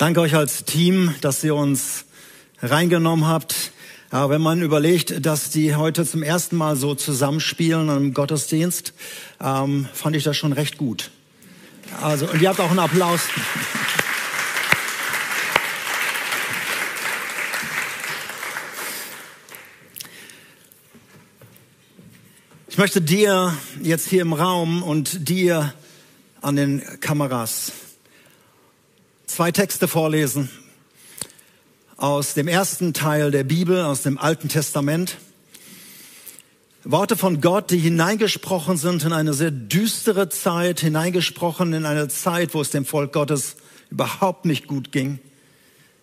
Danke euch als Team, dass ihr uns reingenommen habt. Aber wenn man überlegt, dass die heute zum ersten Mal so zusammenspielen im Gottesdienst, ähm, fand ich das schon recht gut. Also, und ihr habt auch einen Applaus. Ich möchte dir jetzt hier im Raum und dir an den Kameras zwei Texte vorlesen aus dem ersten Teil der Bibel, aus dem Alten Testament. Worte von Gott, die hineingesprochen sind in eine sehr düstere Zeit, hineingesprochen in eine Zeit, wo es dem Volk Gottes überhaupt nicht gut ging.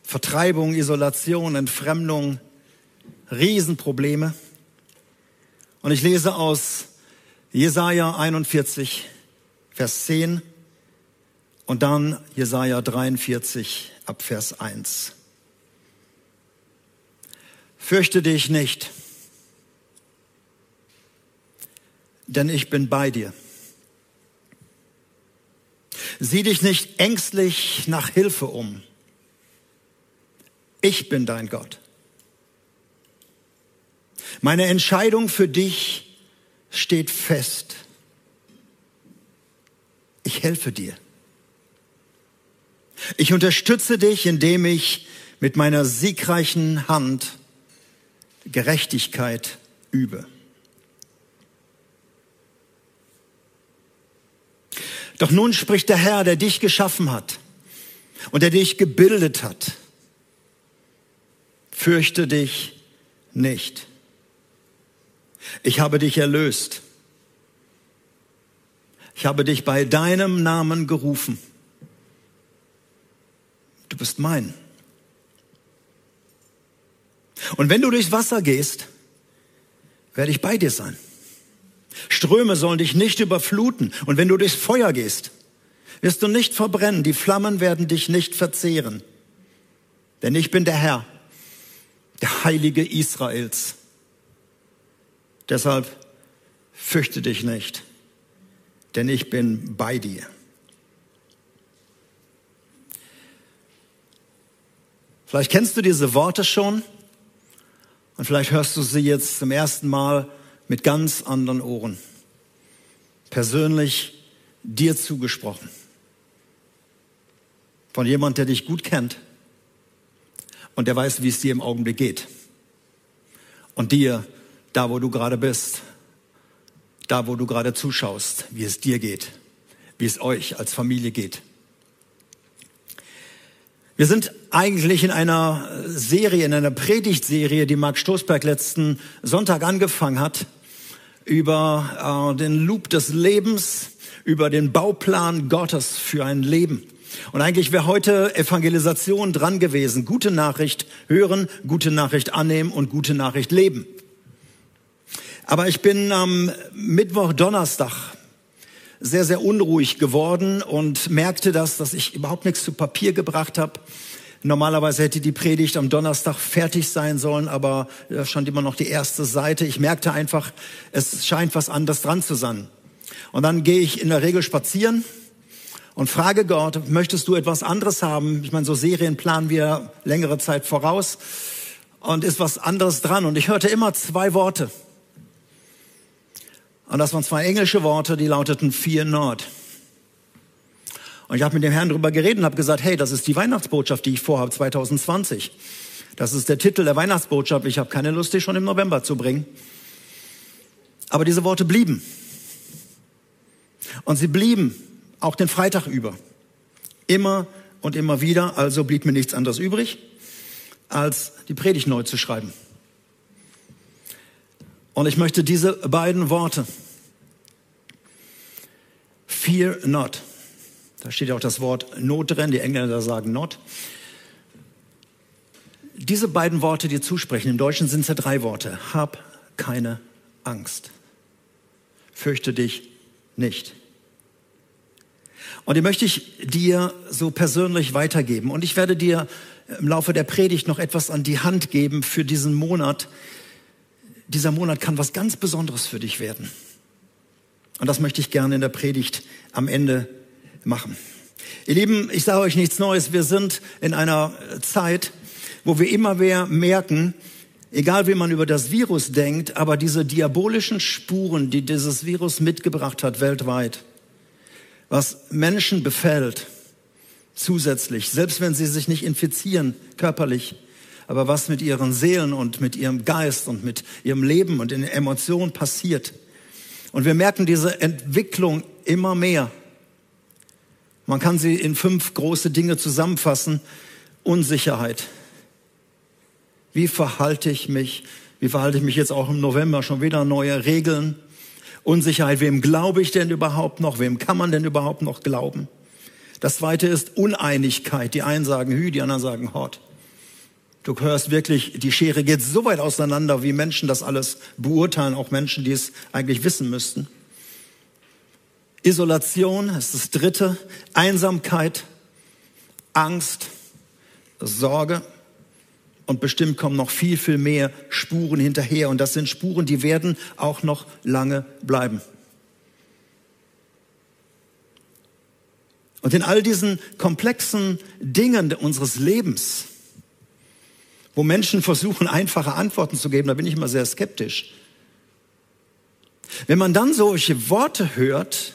Vertreibung, Isolation, Entfremdung, Riesenprobleme. Und ich lese aus Jesaja 41, Vers 10 und dann Jesaja 43 ab Vers 1. Fürchte dich nicht, denn ich bin bei dir. Sieh dich nicht ängstlich nach Hilfe um. Ich bin dein Gott. Meine Entscheidung für dich steht fest. Ich helfe dir. Ich unterstütze dich, indem ich mit meiner siegreichen Hand Gerechtigkeit übe. Doch nun spricht der Herr, der dich geschaffen hat und der dich gebildet hat. Fürchte dich nicht. Ich habe dich erlöst. Ich habe dich bei deinem Namen gerufen. Du bist mein. Und wenn du durchs Wasser gehst, werde ich bei dir sein. Ströme sollen dich nicht überfluten. Und wenn du durchs Feuer gehst, wirst du nicht verbrennen. Die Flammen werden dich nicht verzehren. Denn ich bin der Herr, der Heilige Israels. Deshalb fürchte dich nicht, denn ich bin bei dir. Vielleicht kennst du diese Worte schon und vielleicht hörst du sie jetzt zum ersten Mal mit ganz anderen Ohren. Persönlich dir zugesprochen. Von jemand, der dich gut kennt und der weiß, wie es dir im Augenblick geht. Und dir da wo du gerade bist, da wo du gerade zuschaust, wie es dir geht, wie es euch als Familie geht. Wir sind eigentlich in einer Serie, in einer Predigtserie, die Mark Stoßberg letzten Sonntag angefangen hat, über äh, den Loop des Lebens, über den Bauplan Gottes für ein Leben. Und eigentlich wäre heute Evangelisation dran gewesen. Gute Nachricht hören, gute Nachricht annehmen und gute Nachricht leben. Aber ich bin am Mittwoch, Donnerstag sehr, sehr unruhig geworden und merkte das, dass ich überhaupt nichts zu Papier gebracht habe. Normalerweise hätte die Predigt am Donnerstag fertig sein sollen, aber da stand immer noch die erste Seite. Ich merkte einfach, es scheint was anderes dran zu sein. Und dann gehe ich in der Regel spazieren und frage Gott, möchtest du etwas anderes haben? Ich meine, so Serien planen wir längere Zeit voraus und ist was anderes dran. Und ich hörte immer zwei Worte. Und das waren zwei englische Worte, die lauteten Fear Not. Und ich habe mit dem Herrn darüber geredet und habe gesagt, hey, das ist die Weihnachtsbotschaft, die ich vorhabe 2020. Das ist der Titel der Weihnachtsbotschaft. Ich habe keine Lust, die schon im November zu bringen. Aber diese Worte blieben. Und sie blieben auch den Freitag über. Immer und immer wieder. Also blieb mir nichts anderes übrig, als die Predigt neu zu schreiben. Und ich möchte diese beiden Worte, fear not, da steht ja auch das Wort not drin, die Engländer sagen not, diese beiden Worte dir zusprechen. Im Deutschen sind es ja drei Worte. Hab keine Angst. Fürchte dich nicht. Und die möchte ich dir so persönlich weitergeben. Und ich werde dir im Laufe der Predigt noch etwas an die Hand geben für diesen Monat, dieser Monat kann was ganz Besonderes für dich werden. Und das möchte ich gerne in der Predigt am Ende machen. Ihr Lieben, ich sage euch nichts Neues. Wir sind in einer Zeit, wo wir immer mehr merken, egal wie man über das Virus denkt, aber diese diabolischen Spuren, die dieses Virus mitgebracht hat weltweit, was Menschen befällt, zusätzlich, selbst wenn sie sich nicht infizieren körperlich, aber was mit ihren Seelen und mit ihrem Geist und mit ihrem Leben und in den Emotionen passiert. Und wir merken diese Entwicklung immer mehr. Man kann sie in fünf große Dinge zusammenfassen. Unsicherheit. Wie verhalte ich mich? Wie verhalte ich mich jetzt auch im November? Schon wieder neue Regeln. Unsicherheit. Wem glaube ich denn überhaupt noch? Wem kann man denn überhaupt noch glauben? Das zweite ist Uneinigkeit. Die einen sagen Hü, die anderen sagen Hot. Du hörst wirklich, die Schere geht so weit auseinander, wie Menschen das alles beurteilen, auch Menschen, die es eigentlich wissen müssten. Isolation ist das dritte, Einsamkeit, Angst, Sorge und bestimmt kommen noch viel, viel mehr Spuren hinterher und das sind Spuren, die werden auch noch lange bleiben. Und in all diesen komplexen Dingen unseres Lebens, wo Menschen versuchen, einfache Antworten zu geben, da bin ich immer sehr skeptisch. Wenn man dann solche Worte hört,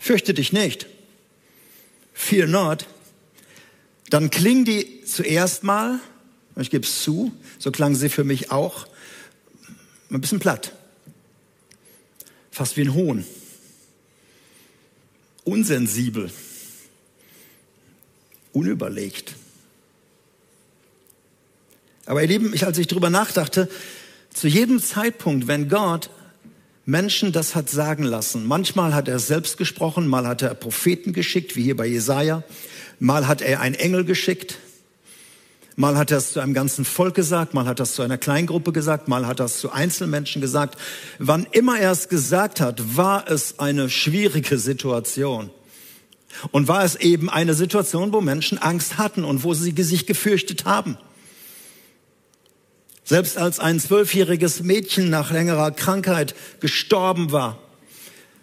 fürchte dich nicht, fear not, dann klingen die zuerst mal, ich gebe es zu, so klangen sie für mich auch, ein bisschen platt, fast wie ein Hohn, unsensibel, unüberlegt. Aber ihr Lieben, ich, als ich drüber nachdachte, zu jedem Zeitpunkt, wenn Gott Menschen das hat sagen lassen, manchmal hat er selbst gesprochen, mal hat er Propheten geschickt, wie hier bei Jesaja, mal hat er einen Engel geschickt, mal hat er es zu einem ganzen Volk gesagt, mal hat er es zu einer Kleingruppe gesagt, mal hat er es zu Einzelmenschen gesagt. Wann immer er es gesagt hat, war es eine schwierige Situation. Und war es eben eine Situation, wo Menschen Angst hatten und wo sie sich gefürchtet haben. Selbst als ein zwölfjähriges Mädchen nach längerer Krankheit gestorben war,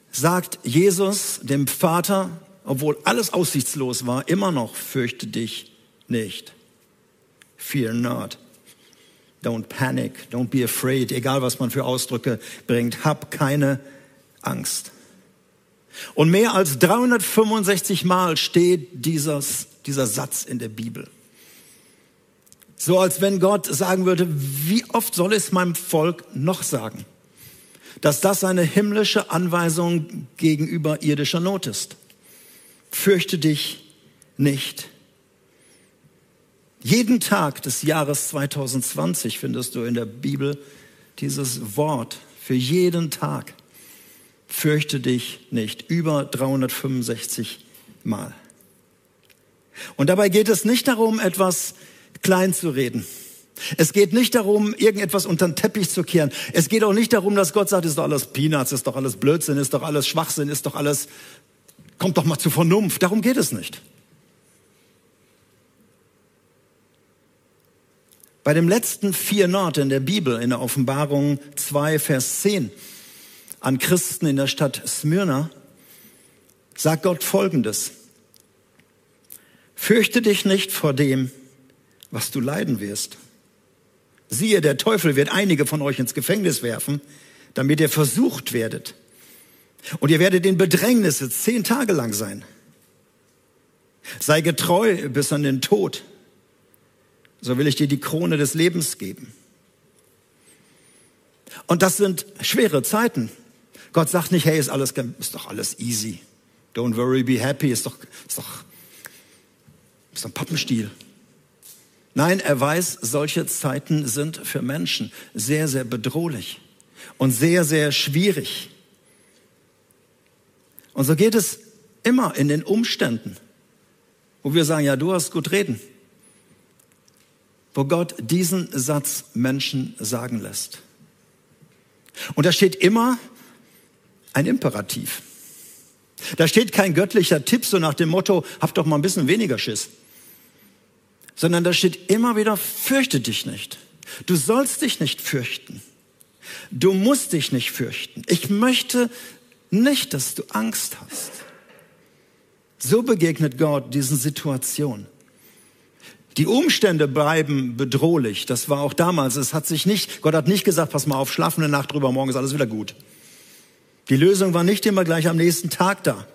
sagt Jesus dem Vater, obwohl alles aussichtslos war, immer noch, fürchte dich nicht. Fear not. Don't panic. Don't be afraid. Egal was man für Ausdrücke bringt. Hab keine Angst. Und mehr als 365 Mal steht dieses, dieser Satz in der Bibel. So als wenn Gott sagen würde, wie oft soll es meinem Volk noch sagen, dass das seine himmlische Anweisung gegenüber irdischer Not ist. Fürchte dich nicht. Jeden Tag des Jahres 2020 findest du in der Bibel dieses Wort für jeden Tag. Fürchte dich nicht. Über 365 Mal. Und dabei geht es nicht darum, etwas klein zu reden. Es geht nicht darum, irgendetwas unter den Teppich zu kehren. Es geht auch nicht darum, dass Gott sagt, ist doch alles Peanuts, ist doch alles Blödsinn, ist doch alles Schwachsinn, ist doch alles, kommt doch mal zu Vernunft. Darum geht es nicht. Bei dem letzten vier Nord in der Bibel, in der Offenbarung 2, Vers 10, an Christen in der Stadt Smyrna, sagt Gott Folgendes. Fürchte dich nicht vor dem, was du leiden wirst. Siehe, der Teufel wird einige von euch ins Gefängnis werfen, damit ihr versucht werdet. Und ihr werdet in Bedrängnisse zehn Tage lang sein. Sei getreu bis an den Tod, so will ich dir die Krone des Lebens geben. Und das sind schwere Zeiten. Gott sagt nicht, hey, ist alles, ist doch alles easy. Don't worry, be happy, ist doch, ist doch, ist doch ein Pappenstiel. Nein, er weiß, solche Zeiten sind für Menschen sehr, sehr bedrohlich und sehr, sehr schwierig. Und so geht es immer in den Umständen, wo wir sagen, ja, du hast gut reden, wo Gott diesen Satz Menschen sagen lässt. Und da steht immer ein Imperativ. Da steht kein göttlicher Tipp so nach dem Motto, hab doch mal ein bisschen weniger Schiss sondern da steht immer wieder, fürchte dich nicht. Du sollst dich nicht fürchten. Du musst dich nicht fürchten. Ich möchte nicht, dass du Angst hast, So begegnet Gott diesen Situationen. Die Umstände bleiben bedrohlich. Das war auch damals. Es hat sich nicht, Gott hat nicht gesagt, pass mal auf, schlaf eine Nacht drüber, morgen ist alles wieder gut. Die Lösung war nicht immer gleich am nächsten Tag da.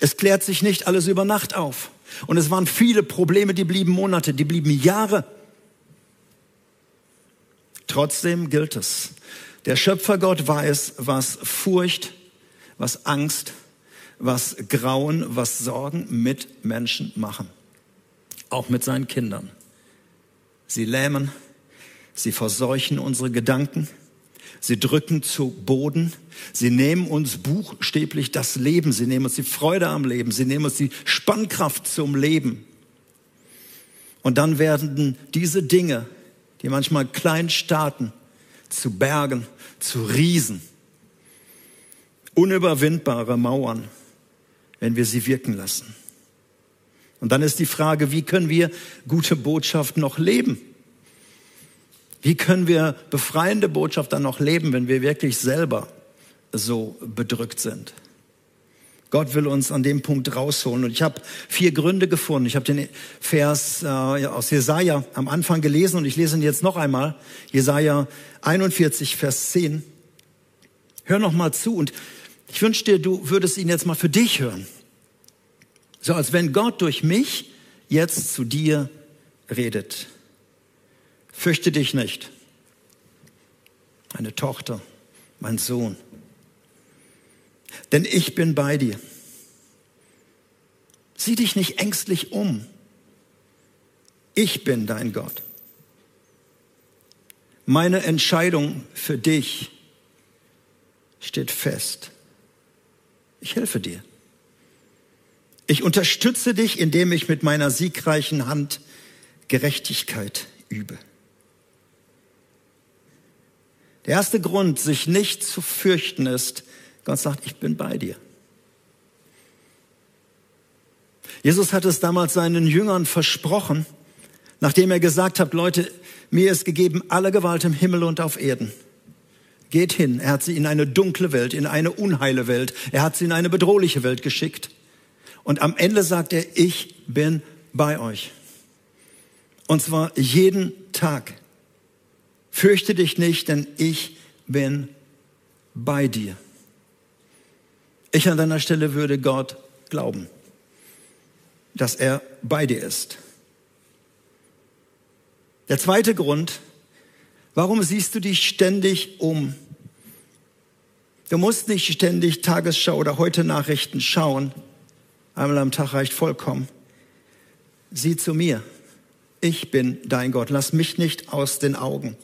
Es klärt sich nicht alles über Nacht auf. Und es waren viele Probleme, die blieben Monate, die blieben Jahre. Trotzdem gilt es. Der Schöpfergott weiß, was Furcht, was Angst, was Grauen, was Sorgen mit Menschen machen. Auch mit seinen Kindern. Sie lähmen, sie verseuchen unsere Gedanken, Sie drücken zu Boden. Sie nehmen uns buchstäblich das Leben. Sie nehmen uns die Freude am Leben. Sie nehmen uns die Spannkraft zum Leben. Und dann werden diese Dinge, die manchmal klein starten, zu Bergen, zu Riesen. Unüberwindbare Mauern, wenn wir sie wirken lassen. Und dann ist die Frage, wie können wir gute Botschaft noch leben? Wie können wir befreiende Botschaft dann noch leben, wenn wir wirklich selber so bedrückt sind? Gott will uns an dem Punkt rausholen. Und ich habe vier Gründe gefunden. Ich habe den Vers äh, aus Jesaja am Anfang gelesen und ich lese ihn jetzt noch einmal. Jesaja 41, Vers 10. Hör noch mal zu und ich wünsche dir, du würdest ihn jetzt mal für dich hören. So als wenn Gott durch mich jetzt zu dir redet. Fürchte dich nicht, meine Tochter, mein Sohn, denn ich bin bei dir. Sieh dich nicht ängstlich um. Ich bin dein Gott. Meine Entscheidung für dich steht fest. Ich helfe dir. Ich unterstütze dich, indem ich mit meiner siegreichen Hand Gerechtigkeit übe. Der erste Grund, sich nicht zu fürchten, ist, Gott sagt, ich bin bei dir. Jesus hat es damals seinen Jüngern versprochen, nachdem er gesagt hat, Leute, mir ist gegeben alle Gewalt im Himmel und auf Erden. Geht hin. Er hat sie in eine dunkle Welt, in eine unheile Welt. Er hat sie in eine bedrohliche Welt geschickt. Und am Ende sagt er, ich bin bei euch. Und zwar jeden Tag. Fürchte dich nicht, denn ich bin bei dir. Ich an deiner Stelle würde Gott glauben, dass er bei dir ist. Der zweite Grund, warum siehst du dich ständig um? Du musst nicht ständig Tagesschau oder heute Nachrichten schauen. Einmal am Tag reicht vollkommen. Sieh zu mir. Ich bin dein Gott. Lass mich nicht aus den Augen.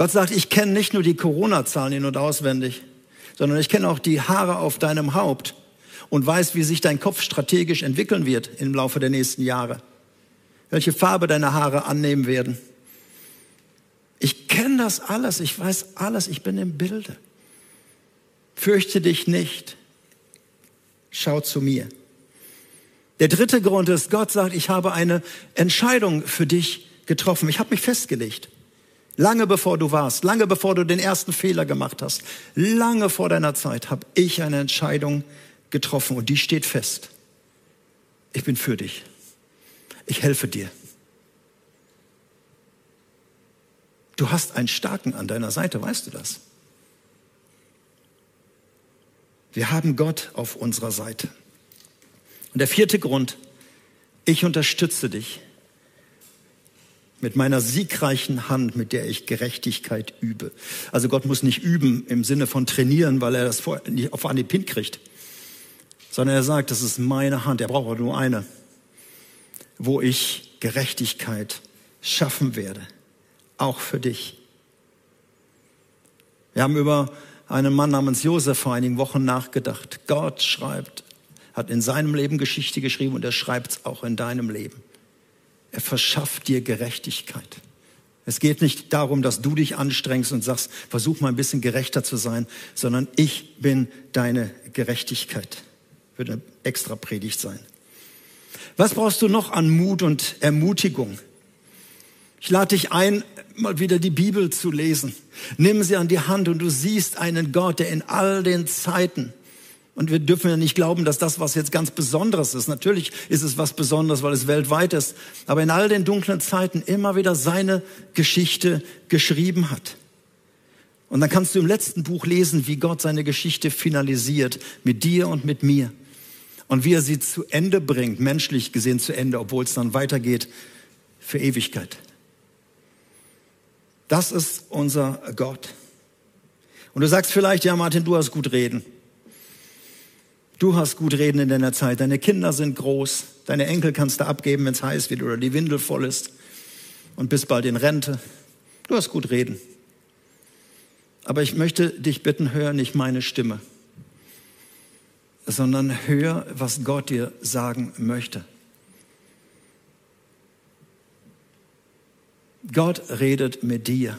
Gott sagt, ich kenne nicht nur die Corona-Zahlen in- und auswendig, sondern ich kenne auch die Haare auf deinem Haupt und weiß, wie sich dein Kopf strategisch entwickeln wird im Laufe der nächsten Jahre. Welche Farbe deine Haare annehmen werden. Ich kenne das alles, ich weiß alles, ich bin im Bilde. Fürchte dich nicht. Schau zu mir. Der dritte Grund ist, Gott sagt, ich habe eine Entscheidung für dich getroffen. Ich habe mich festgelegt. Lange bevor du warst, lange bevor du den ersten Fehler gemacht hast, lange vor deiner Zeit habe ich eine Entscheidung getroffen und die steht fest. Ich bin für dich. Ich helfe dir. Du hast einen Starken an deiner Seite, weißt du das? Wir haben Gott auf unserer Seite. Und der vierte Grund, ich unterstütze dich mit meiner siegreichen Hand, mit der ich Gerechtigkeit übe. Also Gott muss nicht üben im Sinne von trainieren, weil er das nicht auf Anhieb hinkriegt, sondern er sagt, das ist meine Hand, er braucht nur eine, wo ich Gerechtigkeit schaffen werde, auch für dich. Wir haben über einen Mann namens Josef vor einigen Wochen nachgedacht. Gott schreibt, hat in seinem Leben Geschichte geschrieben und er schreibt es auch in deinem Leben. Er verschafft dir Gerechtigkeit. Es geht nicht darum, dass du dich anstrengst und sagst, versuch mal ein bisschen gerechter zu sein, sondern ich bin deine Gerechtigkeit. Wird eine extra Predigt sein. Was brauchst du noch an Mut und Ermutigung? Ich lade dich ein, mal wieder die Bibel zu lesen. Nimm sie an die Hand und du siehst einen Gott, der in all den Zeiten Und wir dürfen ja nicht glauben, dass das was jetzt ganz Besonderes ist. Natürlich ist es was Besonderes, weil es weltweit ist. Aber in all den dunklen Zeiten immer wieder seine Geschichte geschrieben hat. Und dann kannst du im letzten Buch lesen, wie Gott seine Geschichte finalisiert mit dir und mit mir. Und wie er sie zu Ende bringt, menschlich gesehen zu Ende, obwohl es dann weitergeht für Ewigkeit. Das ist unser Gott. Und du sagst vielleicht, ja Martin, du hast gut reden. Du hast gut reden in deiner Zeit. Deine Kinder sind groß. Deine Enkel kannst du abgeben, wenn es heiß wird oder die Windel voll ist. Und bist bald in Rente. Du hast gut reden. Aber ich möchte dich bitten, hör nicht meine Stimme, sondern hör, was Gott dir sagen möchte. Gott redet mit dir.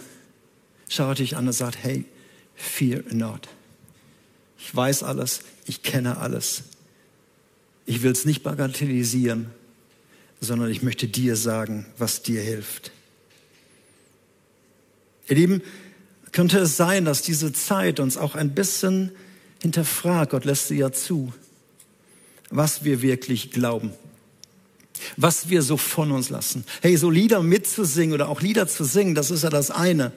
Schau dich an und sagt, hey, fear not. Ich weiß alles, ich kenne alles. Ich will es nicht bagatellisieren, sondern ich möchte dir sagen, was dir hilft. Ihr Lieben, könnte es sein, dass diese Zeit uns auch ein bisschen hinterfragt, Gott lässt sie ja zu, was wir wirklich glauben, was wir so von uns lassen. Hey, so Lieder mitzusingen oder auch Lieder zu singen, das ist ja das eine.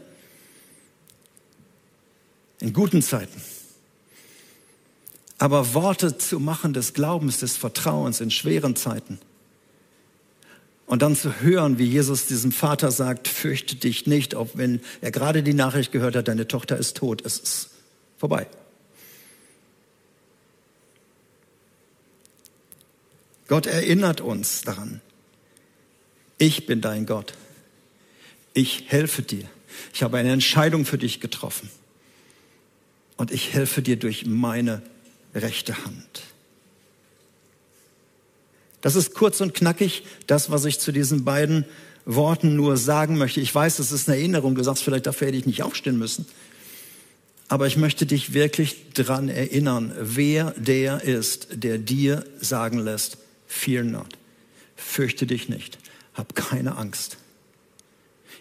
In guten Zeiten. Aber Worte zu machen des Glaubens, des Vertrauens in schweren Zeiten. Und dann zu hören, wie Jesus diesem Vater sagt, fürchte dich nicht, auch wenn er gerade die Nachricht gehört hat, deine Tochter ist tot, es ist vorbei. Gott erinnert uns daran, ich bin dein Gott. Ich helfe dir. Ich habe eine Entscheidung für dich getroffen. Und ich helfe dir durch meine rechte Hand. Das ist kurz und knackig das, was ich zu diesen beiden Worten nur sagen möchte. Ich weiß, es ist eine Erinnerung. Du sagst vielleicht, dafür hätte ich nicht aufstehen müssen. Aber ich möchte dich wirklich dran erinnern, wer der ist, der dir sagen lässt, fear not. Fürchte dich nicht. Hab keine Angst.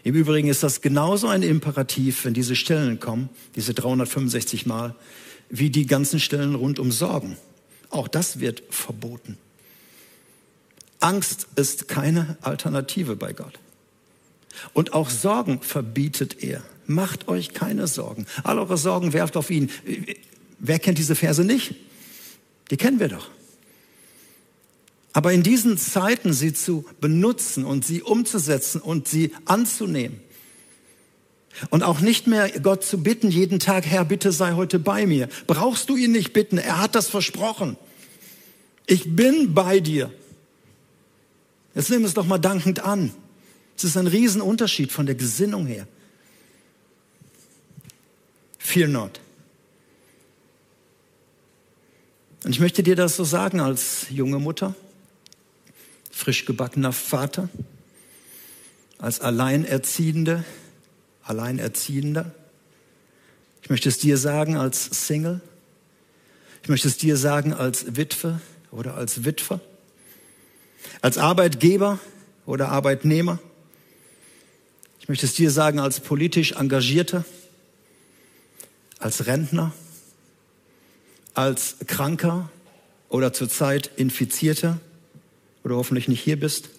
Im Übrigen ist das genauso ein Imperativ, wenn diese Stellen kommen, diese 365 Mal, wie die ganzen Stellen rund um Sorgen. Auch das wird verboten. Angst ist keine Alternative bei Gott. Und auch Sorgen verbietet er. Macht euch keine Sorgen. All eure Sorgen werft auf ihn. Wer kennt diese Verse nicht? Die kennen wir doch. Aber in diesen Zeiten sie zu benutzen und sie umzusetzen und sie anzunehmen, und auch nicht mehr Gott zu bitten, jeden Tag, Herr, bitte sei heute bei mir. Brauchst du ihn nicht bitten, er hat das versprochen. Ich bin bei dir. Jetzt nimm es doch mal dankend an. Es ist ein Riesenunterschied von der Gesinnung her. Fear not. Und ich möchte dir das so sagen als junge Mutter, frisch gebackener Vater, als Alleinerziehende, Alleinerziehender. Ich möchte es dir sagen als Single. Ich möchte es dir sagen als Witwe oder als Witwer. Als Arbeitgeber oder Arbeitnehmer. Ich möchte es dir sagen als politisch Engagierter, als Rentner, als Kranker oder zurzeit Infizierter oder hoffentlich nicht hier bist,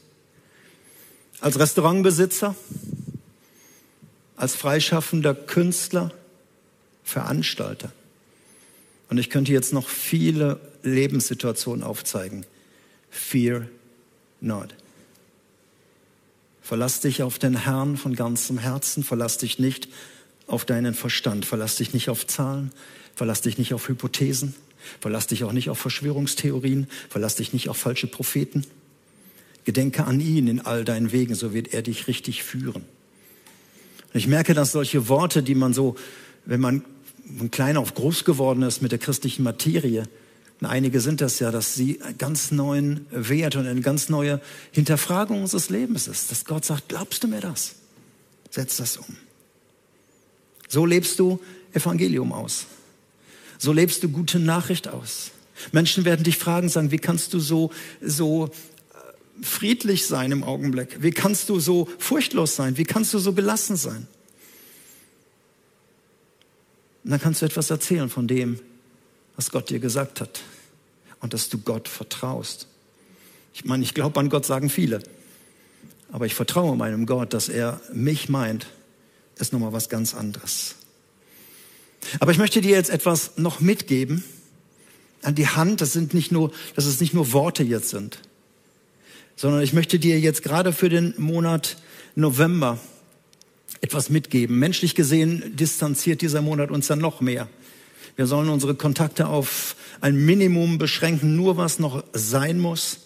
als Restaurantbesitzer, als freischaffender Künstler, Veranstalter. Und ich könnte jetzt noch viele Lebenssituationen aufzeigen. Fear not. Verlass dich auf den Herrn von ganzem Herzen, verlass dich nicht auf deinen Verstand, verlass dich nicht auf Zahlen, verlass dich nicht auf Hypothesen, verlass dich auch nicht auf Verschwörungstheorien, verlass dich nicht auf falsche Propheten. Gedenke an ihn in all deinen Wegen, so wird er dich richtig führen. Ich merke, dass solche Worte, die man so, wenn man von klein auf groß geworden ist mit der christlichen Materie, und einige sind das ja, dass sie einen ganz neuen Wert und eine ganz neue Hinterfragung unseres Lebens ist. Dass Gott sagt, glaubst du mir das? Setz das um. So lebst du Evangelium aus. So lebst du gute Nachricht aus. Menschen werden dich fragen, sagen, wie kannst du so, so friedlich sein im Augenblick? Wie kannst du so furchtlos sein? Wie kannst du so gelassen sein? Und dann kannst du etwas erzählen von dem, was Gott dir gesagt hat und dass du Gott vertraust. Ich meine, ich glaube an Gott, sagen viele. Aber ich vertraue meinem Gott, dass er mich meint, ist nochmal was ganz anderes. Aber ich möchte dir jetzt etwas noch mitgeben an die Hand. Das sind nicht nur, dass es nicht nur Worte jetzt sind, sondern ich möchte dir jetzt gerade für den Monat November etwas mitgeben. Menschlich gesehen distanziert dieser Monat uns dann noch mehr. Wir sollen unsere Kontakte auf ein Minimum beschränken, nur was noch sein muss.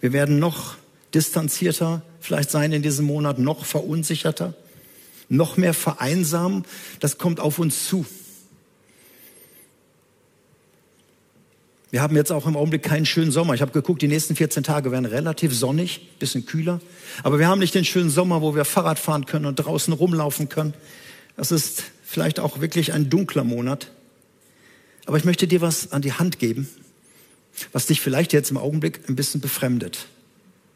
Wir werden noch distanzierter vielleicht sein in diesem Monat, noch verunsicherter, noch mehr vereinsamen. Das kommt auf uns zu. Wir haben jetzt auch im Augenblick keinen schönen Sommer. Ich habe geguckt, die nächsten 14 Tage werden relativ sonnig, bisschen kühler. Aber wir haben nicht den schönen Sommer, wo wir Fahrrad fahren können und draußen rumlaufen können. Das ist vielleicht auch wirklich ein dunkler Monat. Aber ich möchte dir was an die Hand geben, was dich vielleicht jetzt im Augenblick ein bisschen befremdet,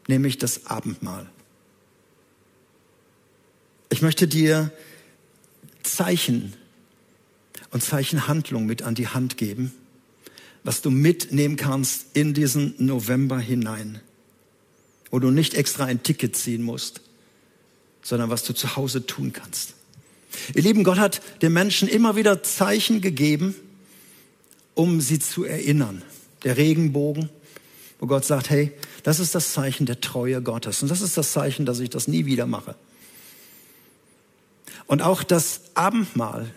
nämlich das Abendmahl. Ich möchte dir Zeichen und Zeichenhandlung mit an die Hand geben, was du mitnehmen kannst in diesen November hinein, wo du nicht extra ein Ticket ziehen musst, sondern was du zu Hause tun kannst. Ihr Lieben, Gott hat den Menschen immer wieder Zeichen gegeben, um sie zu erinnern. Der Regenbogen, wo Gott sagt, hey, das ist das Zeichen der Treue Gottes und das ist das Zeichen, dass ich das nie wieder mache. Und auch das Abendmahl,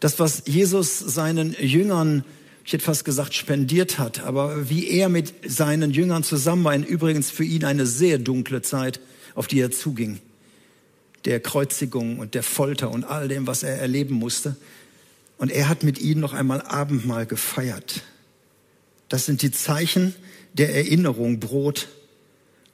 das, was Jesus seinen Jüngern ich hätte fast gesagt, spendiert hat, aber wie er mit seinen Jüngern zusammen war, übrigens für ihn eine sehr dunkle Zeit, auf die er zuging, der Kreuzigung und der Folter und all dem, was er erleben musste. Und er hat mit ihnen noch einmal Abendmahl gefeiert. Das sind die Zeichen der Erinnerung, Brot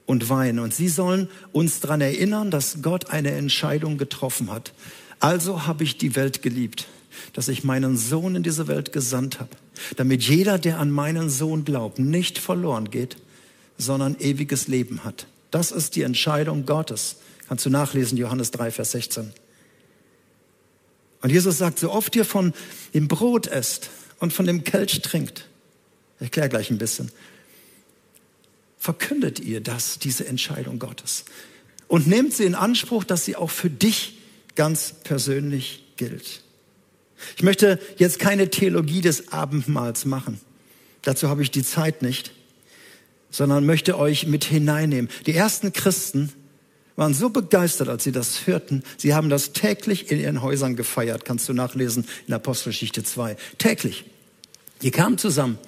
und Wein. Und sie sollen uns daran erinnern, dass Gott eine Entscheidung getroffen hat. Also habe ich die Welt geliebt dass ich meinen Sohn in diese Welt gesandt habe, damit jeder, der an meinen Sohn glaubt, nicht verloren geht, sondern ewiges Leben hat. Das ist die Entscheidung Gottes. Kannst du nachlesen, Johannes 3, Vers 16. Und Jesus sagt, so oft ihr von dem Brot esst und von dem Kelch trinkt, ich erkläre gleich ein bisschen, verkündet ihr das, diese Entscheidung Gottes. Und nehmt sie in Anspruch, dass sie auch für dich ganz persönlich gilt. Ich möchte jetzt keine Theologie des Abendmahls machen. Dazu habe ich die Zeit nicht, sondern möchte euch mit hineinnehmen. Die ersten Christen waren so begeistert, als sie das hörten. Sie haben das täglich in ihren Häusern gefeiert. Kannst du nachlesen in Apostelgeschichte 2. Täglich. Die kamen zusammen.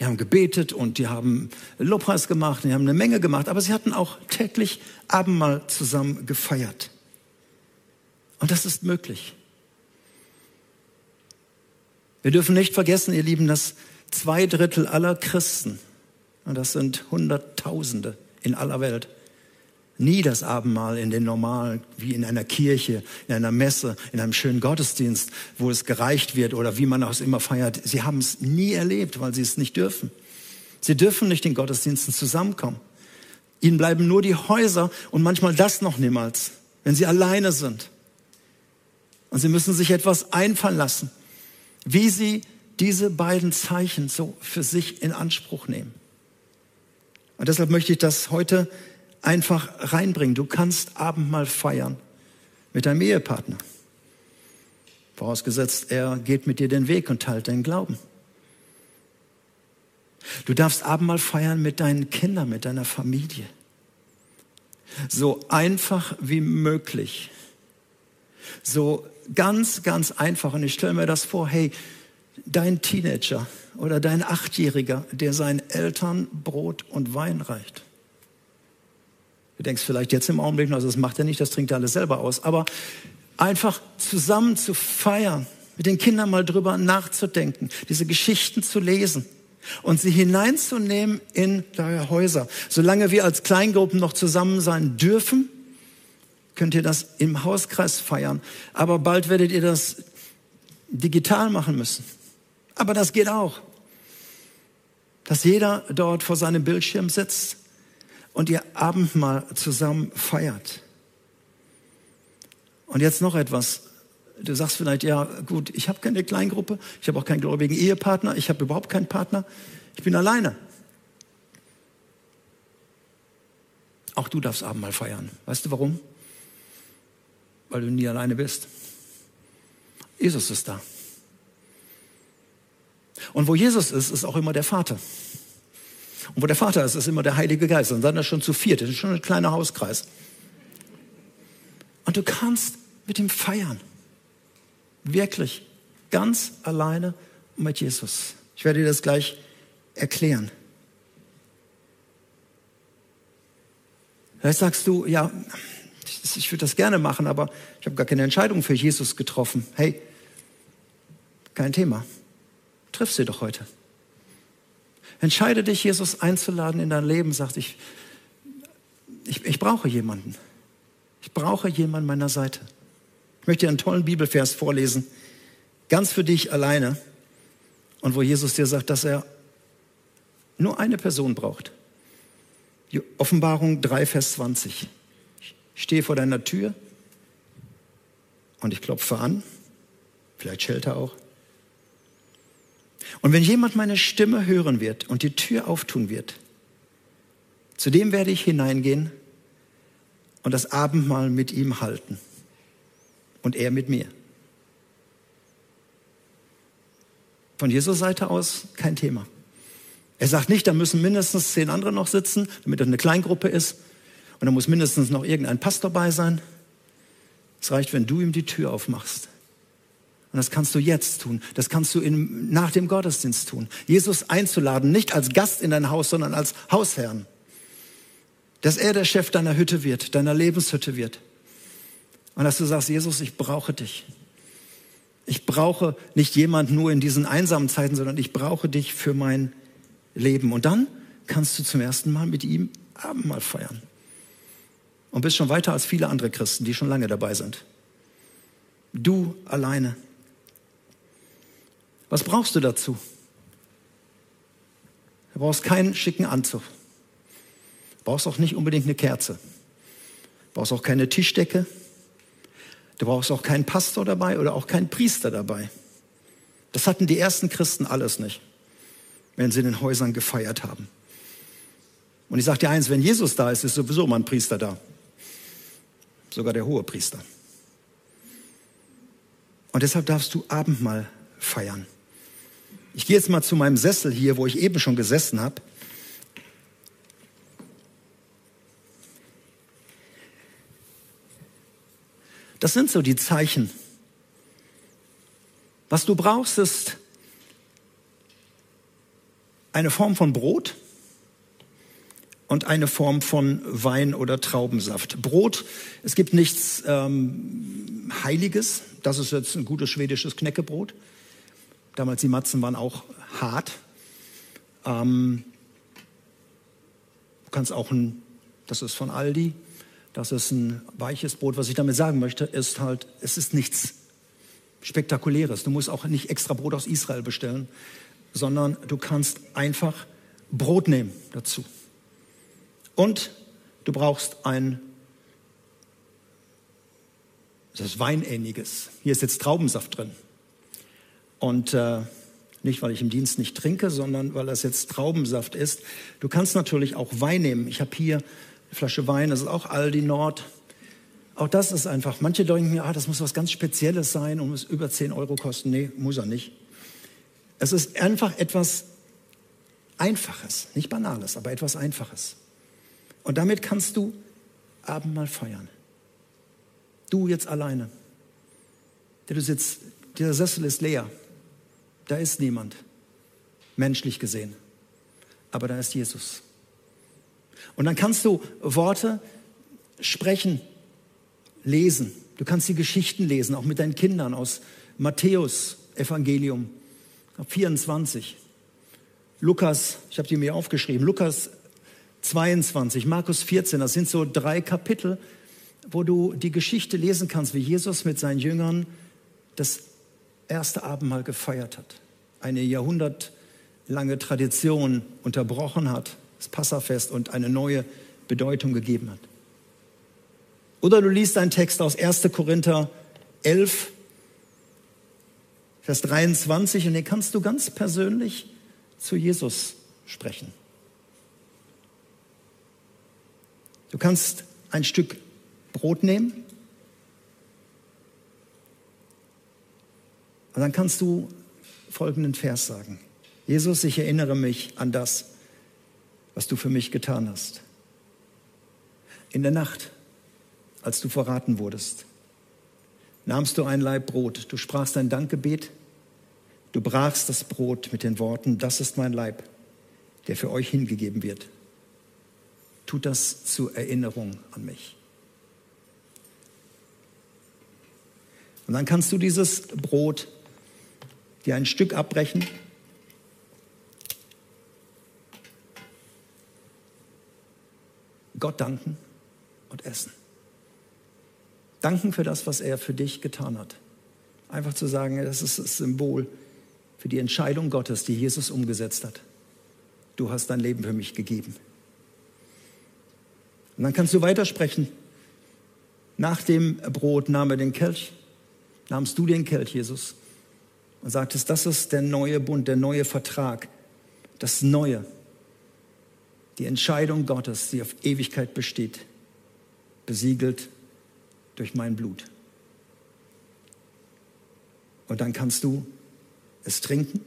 Die haben gebetet und die haben Lobpreis gemacht, die haben eine Menge gemacht, aber sie hatten auch täglich Abendmahl zusammen gefeiert. Und das ist möglich. Wir dürfen nicht vergessen, ihr Lieben, dass zwei Drittel aller Christen, und das sind Hunderttausende in aller Welt, nie das Abendmahl in den normalen, wie in einer Kirche, in einer Messe, in einem schönen Gottesdienst, wo es gereicht wird oder wie man auch immer feiert. Sie haben es nie erlebt, weil sie es nicht dürfen. Sie dürfen nicht in Gottesdiensten zusammenkommen. Ihnen bleiben nur die Häuser und manchmal das noch niemals, wenn sie alleine sind. Und sie müssen sich etwas einfallen lassen wie sie diese beiden Zeichen so für sich in Anspruch nehmen. Und deshalb möchte ich das heute einfach reinbringen. Du kannst Abendmahl feiern mit deinem Ehepartner. Vorausgesetzt, er geht mit dir den Weg und teilt deinen Glauben. Du darfst Abendmahl feiern mit deinen Kindern, mit deiner Familie. So einfach wie möglich. So ganz, ganz einfach. Und ich stelle mir das vor, hey, dein Teenager oder dein Achtjähriger, der seinen Eltern Brot und Wein reicht. Du denkst vielleicht jetzt im Augenblick, also das macht er nicht, das trinkt er alles selber aus. Aber einfach zusammen zu feiern, mit den Kindern mal drüber nachzudenken, diese Geschichten zu lesen und sie hineinzunehmen in deine Häuser. Solange wir als Kleingruppen noch zusammen sein dürfen, könnt ihr das im Hauskreis feiern. Aber bald werdet ihr das digital machen müssen. Aber das geht auch. Dass jeder dort vor seinem Bildschirm sitzt und ihr Abendmahl zusammen feiert. Und jetzt noch etwas. Du sagst vielleicht, ja gut, ich habe keine Kleingruppe, ich habe auch keinen gläubigen Ehepartner, ich habe überhaupt keinen Partner, ich bin alleine. Auch du darfst Abendmahl feiern. Weißt du warum? Weil du nie alleine bist. Jesus ist da. Und wo Jesus ist, ist auch immer der Vater. Und wo der Vater ist, ist immer der Heilige Geist. Dann ist er schon zu viert. Das ist schon ein kleiner Hauskreis. Und du kannst mit ihm feiern. Wirklich. Ganz alleine mit Jesus. Ich werde dir das gleich erklären. Vielleicht sagst du, ja, ich würde das gerne machen, aber ich habe gar keine Entscheidung für Jesus getroffen. Hey, kein Thema. Triff sie doch heute. Entscheide dich, Jesus einzuladen in dein Leben. Sagt, ich, ich, ich brauche jemanden. Ich brauche jemanden meiner Seite. Ich möchte dir einen tollen Bibelvers vorlesen. Ganz für dich alleine. Und wo Jesus dir sagt, dass er nur eine Person braucht. Die Offenbarung 3, Vers 20. Ich stehe vor deiner Tür und ich klopfe an. Vielleicht schellt er auch. Und wenn jemand meine Stimme hören wird und die Tür auftun wird, zu dem werde ich hineingehen und das Abendmahl mit ihm halten und er mit mir. Von Jesu Seite aus kein Thema. Er sagt nicht, da müssen mindestens zehn andere noch sitzen, damit das eine Kleingruppe ist. Und da muss mindestens noch irgendein Pastor bei sein. Es reicht, wenn du ihm die Tür aufmachst. Und das kannst du jetzt tun. Das kannst du in, nach dem Gottesdienst tun. Jesus einzuladen, nicht als Gast in dein Haus, sondern als Hausherrn. Dass er der Chef deiner Hütte wird, deiner Lebenshütte wird. Und dass du sagst, Jesus, ich brauche dich. Ich brauche nicht jemand nur in diesen einsamen Zeiten, sondern ich brauche dich für mein Leben. Und dann kannst du zum ersten Mal mit ihm Abendmahl feiern. Und bist schon weiter als viele andere Christen, die schon lange dabei sind. Du alleine. Was brauchst du dazu? Du brauchst keinen schicken Anzug. Du brauchst auch nicht unbedingt eine Kerze. Du brauchst auch keine Tischdecke. Du brauchst auch keinen Pastor dabei oder auch keinen Priester dabei. Das hatten die ersten Christen alles nicht, wenn sie in den Häusern gefeiert haben. Und ich sage dir eins, wenn Jesus da ist, ist sowieso mal ein Priester da. Sogar der hohe Priester. Und deshalb darfst du Abendmahl feiern. Ich gehe jetzt mal zu meinem Sessel hier, wo ich eben schon gesessen habe. Das sind so die Zeichen. Was du brauchst, ist eine Form von Brot und eine Form von Wein oder Traubensaft. Brot, es gibt nichts ähm, Heiliges. Das ist jetzt ein gutes schwedisches Knäckebrot. Damals die Matzen waren auch hart. Ähm, du kannst auch ein, das ist von Aldi, das ist ein weiches Brot. Was ich damit sagen möchte, ist halt, es ist nichts Spektakuläres. Du musst auch nicht extra Brot aus Israel bestellen, sondern du kannst einfach Brot nehmen dazu. Und du brauchst ein das Weinähnliches. Hier ist jetzt Traubensaft drin. Und äh, nicht, weil ich im Dienst nicht trinke, sondern weil das jetzt Traubensaft ist. Du kannst natürlich auch Wein nehmen. Ich habe hier eine Flasche Wein, das ist auch Aldi Nord. Auch das ist einfach, manche denken mir, ah, das muss was ganz Spezielles sein und muss über 10 Euro kosten. Nee, muss er nicht. Es ist einfach etwas Einfaches, nicht Banales, aber etwas Einfaches. Und damit kannst du Abendmahl feiern. Du jetzt alleine. Der du sitzt, dieser Sessel ist leer. Da ist niemand, menschlich gesehen. Aber da ist Jesus. Und dann kannst du Worte sprechen, lesen. Du kannst die Geschichten lesen, auch mit deinen Kindern aus Matthäus Evangelium 24. Lukas, ich habe die mir aufgeschrieben, Lukas 22, Markus 14, das sind so drei Kapitel, wo du die Geschichte lesen kannst, wie Jesus mit seinen Jüngern das erste Abendmahl gefeiert hat. Eine jahrhundertlange Tradition unterbrochen hat, das Passafest und eine neue Bedeutung gegeben hat. Oder du liest einen Text aus 1. Korinther 11, Vers 23, und den kannst du ganz persönlich zu Jesus sprechen. Du kannst ein Stück Brot nehmen und dann kannst du folgenden Vers sagen. Jesus, ich erinnere mich an das, was du für mich getan hast. In der Nacht, als du verraten wurdest, nahmst du ein Laib Brot, du sprachst ein Dankgebet, du brachst das Brot mit den Worten, das ist mein Leib, der für euch hingegeben wird. Tut das zur Erinnerung an mich. Und dann kannst du dieses Brot dir ein Stück abbrechen Gott danken und essen. Danken für das, was er für dich getan hat. Einfach zu sagen, das ist das Symbol für die Entscheidung Gottes, die Jesus umgesetzt hat. Du hast dein Leben für mich gegeben. Und dann kannst du weitersprechen. Nach dem Brot nahm er den Kelch, nahmst du den Kelch, Jesus, und sagtest, das ist der neue Bund, der neue Vertrag, das Neue, die Entscheidung Gottes, die auf Ewigkeit besteht, besiegelt durch mein Blut. Und dann kannst du es trinken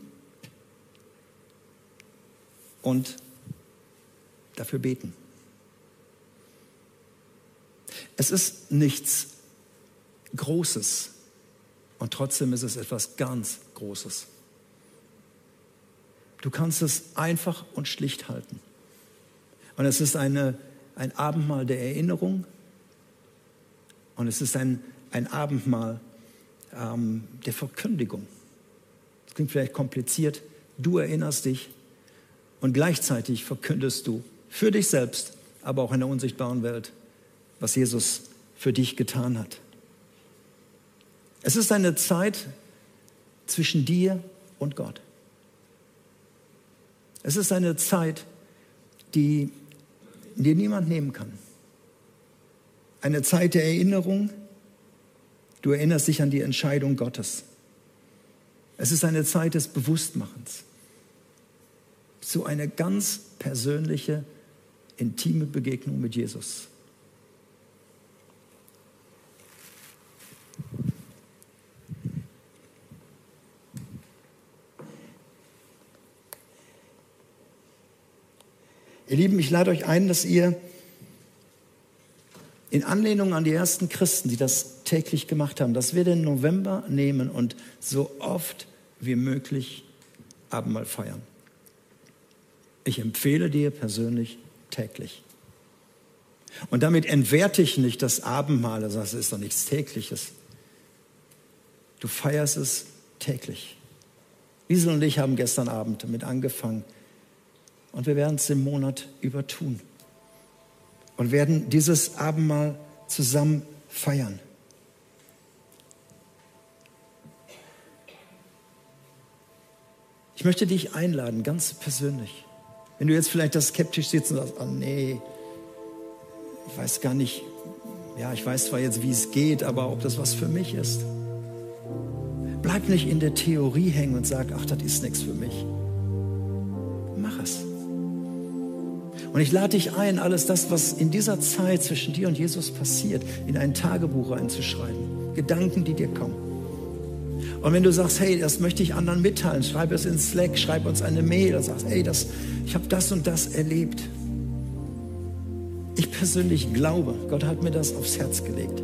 und dafür beten. Es ist nichts Großes und trotzdem ist es etwas ganz Großes. Du kannst es einfach und schlicht halten. Und es ist eine, ein Abendmahl der Erinnerung und es ist ein, ein Abendmahl ähm, der Verkündigung. Das klingt vielleicht kompliziert. Du erinnerst dich und gleichzeitig verkündest du für dich selbst, aber auch in der unsichtbaren Welt, was Jesus für dich getan hat. Es ist eine Zeit zwischen dir und Gott. Es ist eine Zeit, die dir niemand nehmen kann. Eine Zeit der Erinnerung. Du erinnerst dich an die Entscheidung Gottes. Es ist eine Zeit des Bewusstmachens. So eine ganz persönliche, intime Begegnung mit Jesus. Ihr Lieben, ich lade euch ein, dass ihr in Anlehnung an die ersten Christen, die das täglich gemacht haben, dass wir den November nehmen und so oft wie möglich Abendmahl feiern. Ich empfehle dir persönlich täglich. Und damit entwerte ich nicht das Abendmahl, also das ist doch nichts tägliches. Du feierst es täglich. Wiesel und ich haben gestern Abend damit angefangen, und wir werden es im Monat über tun. Und werden dieses Abendmahl zusammen feiern. Ich möchte dich einladen, ganz persönlich. Wenn du jetzt vielleicht das skeptisch sitzt und sagst, oh nee, ich weiß gar nicht, ja, ich weiß zwar jetzt, wie es geht, aber ob das was für mich ist. Bleib nicht in der Theorie hängen und sag, ach, das ist nichts für mich. Mach es. Und ich lade dich ein, alles das, was in dieser Zeit zwischen dir und Jesus passiert, in ein Tagebuch reinzuschreiben. Gedanken, die dir kommen. Und wenn du sagst, hey, das möchte ich anderen mitteilen, schreib es in Slack, schreib uns eine Mail und sagst, hey, das, ich habe das und das erlebt. Ich persönlich glaube, Gott hat mir das aufs Herz gelegt.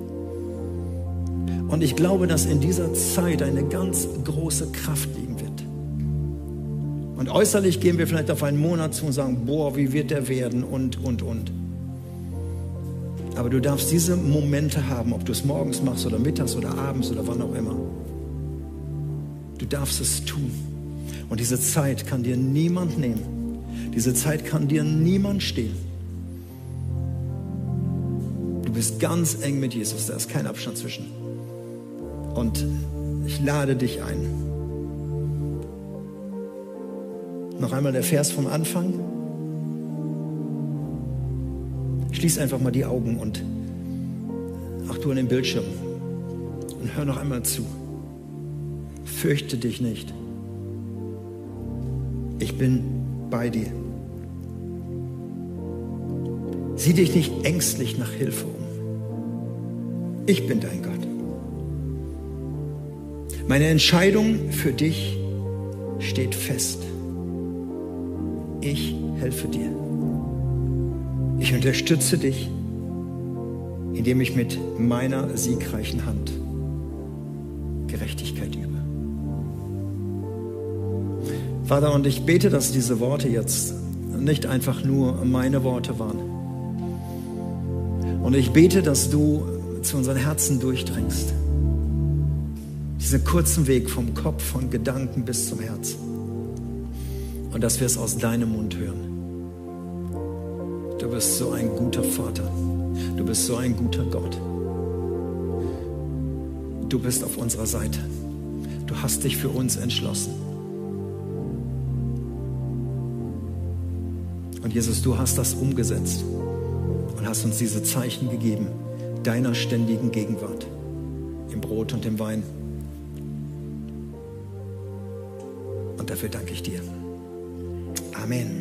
Und ich glaube, dass in dieser Zeit eine ganz große Kraft liegt und äußerlich gehen wir vielleicht auf einen Monat zu und sagen, boah, wie wird der werden und, und, und. Aber du darfst diese Momente haben, ob du es morgens machst oder mittags oder abends oder wann auch immer. Du darfst es tun. Und diese Zeit kann dir niemand nehmen. Diese Zeit kann dir niemand stehlen. Du bist ganz eng mit Jesus, da ist kein Abstand zwischen. Und ich lade dich ein. Noch einmal der Vers vom Anfang. Schließ einfach mal die Augen und ach du an den Bildschirm und hör noch einmal zu. fürchte dich nicht. Ich bin bei dir. Sieh dich nicht ängstlich nach Hilfe um. Ich bin dein Gott. Meine Entscheidung für dich steht fest. Ich helfe dir. Ich unterstütze dich, indem ich mit meiner siegreichen Hand Gerechtigkeit übe. Vater, und ich bete, dass diese Worte jetzt nicht einfach nur meine Worte waren. Und ich bete, dass du zu unseren Herzen durchdringst. Diesen kurzen Weg vom Kopf, von Gedanken bis zum Herz. Und dass wir es aus deinem Mund hören. Du bist so ein guter Vater. Du bist so ein guter Gott. Du bist auf unserer Seite. Du hast dich für uns entschlossen. Und Jesus, du hast das umgesetzt und hast uns diese Zeichen gegeben deiner ständigen Gegenwart im Brot und im Wein. Dafür danke ich dir. Amen.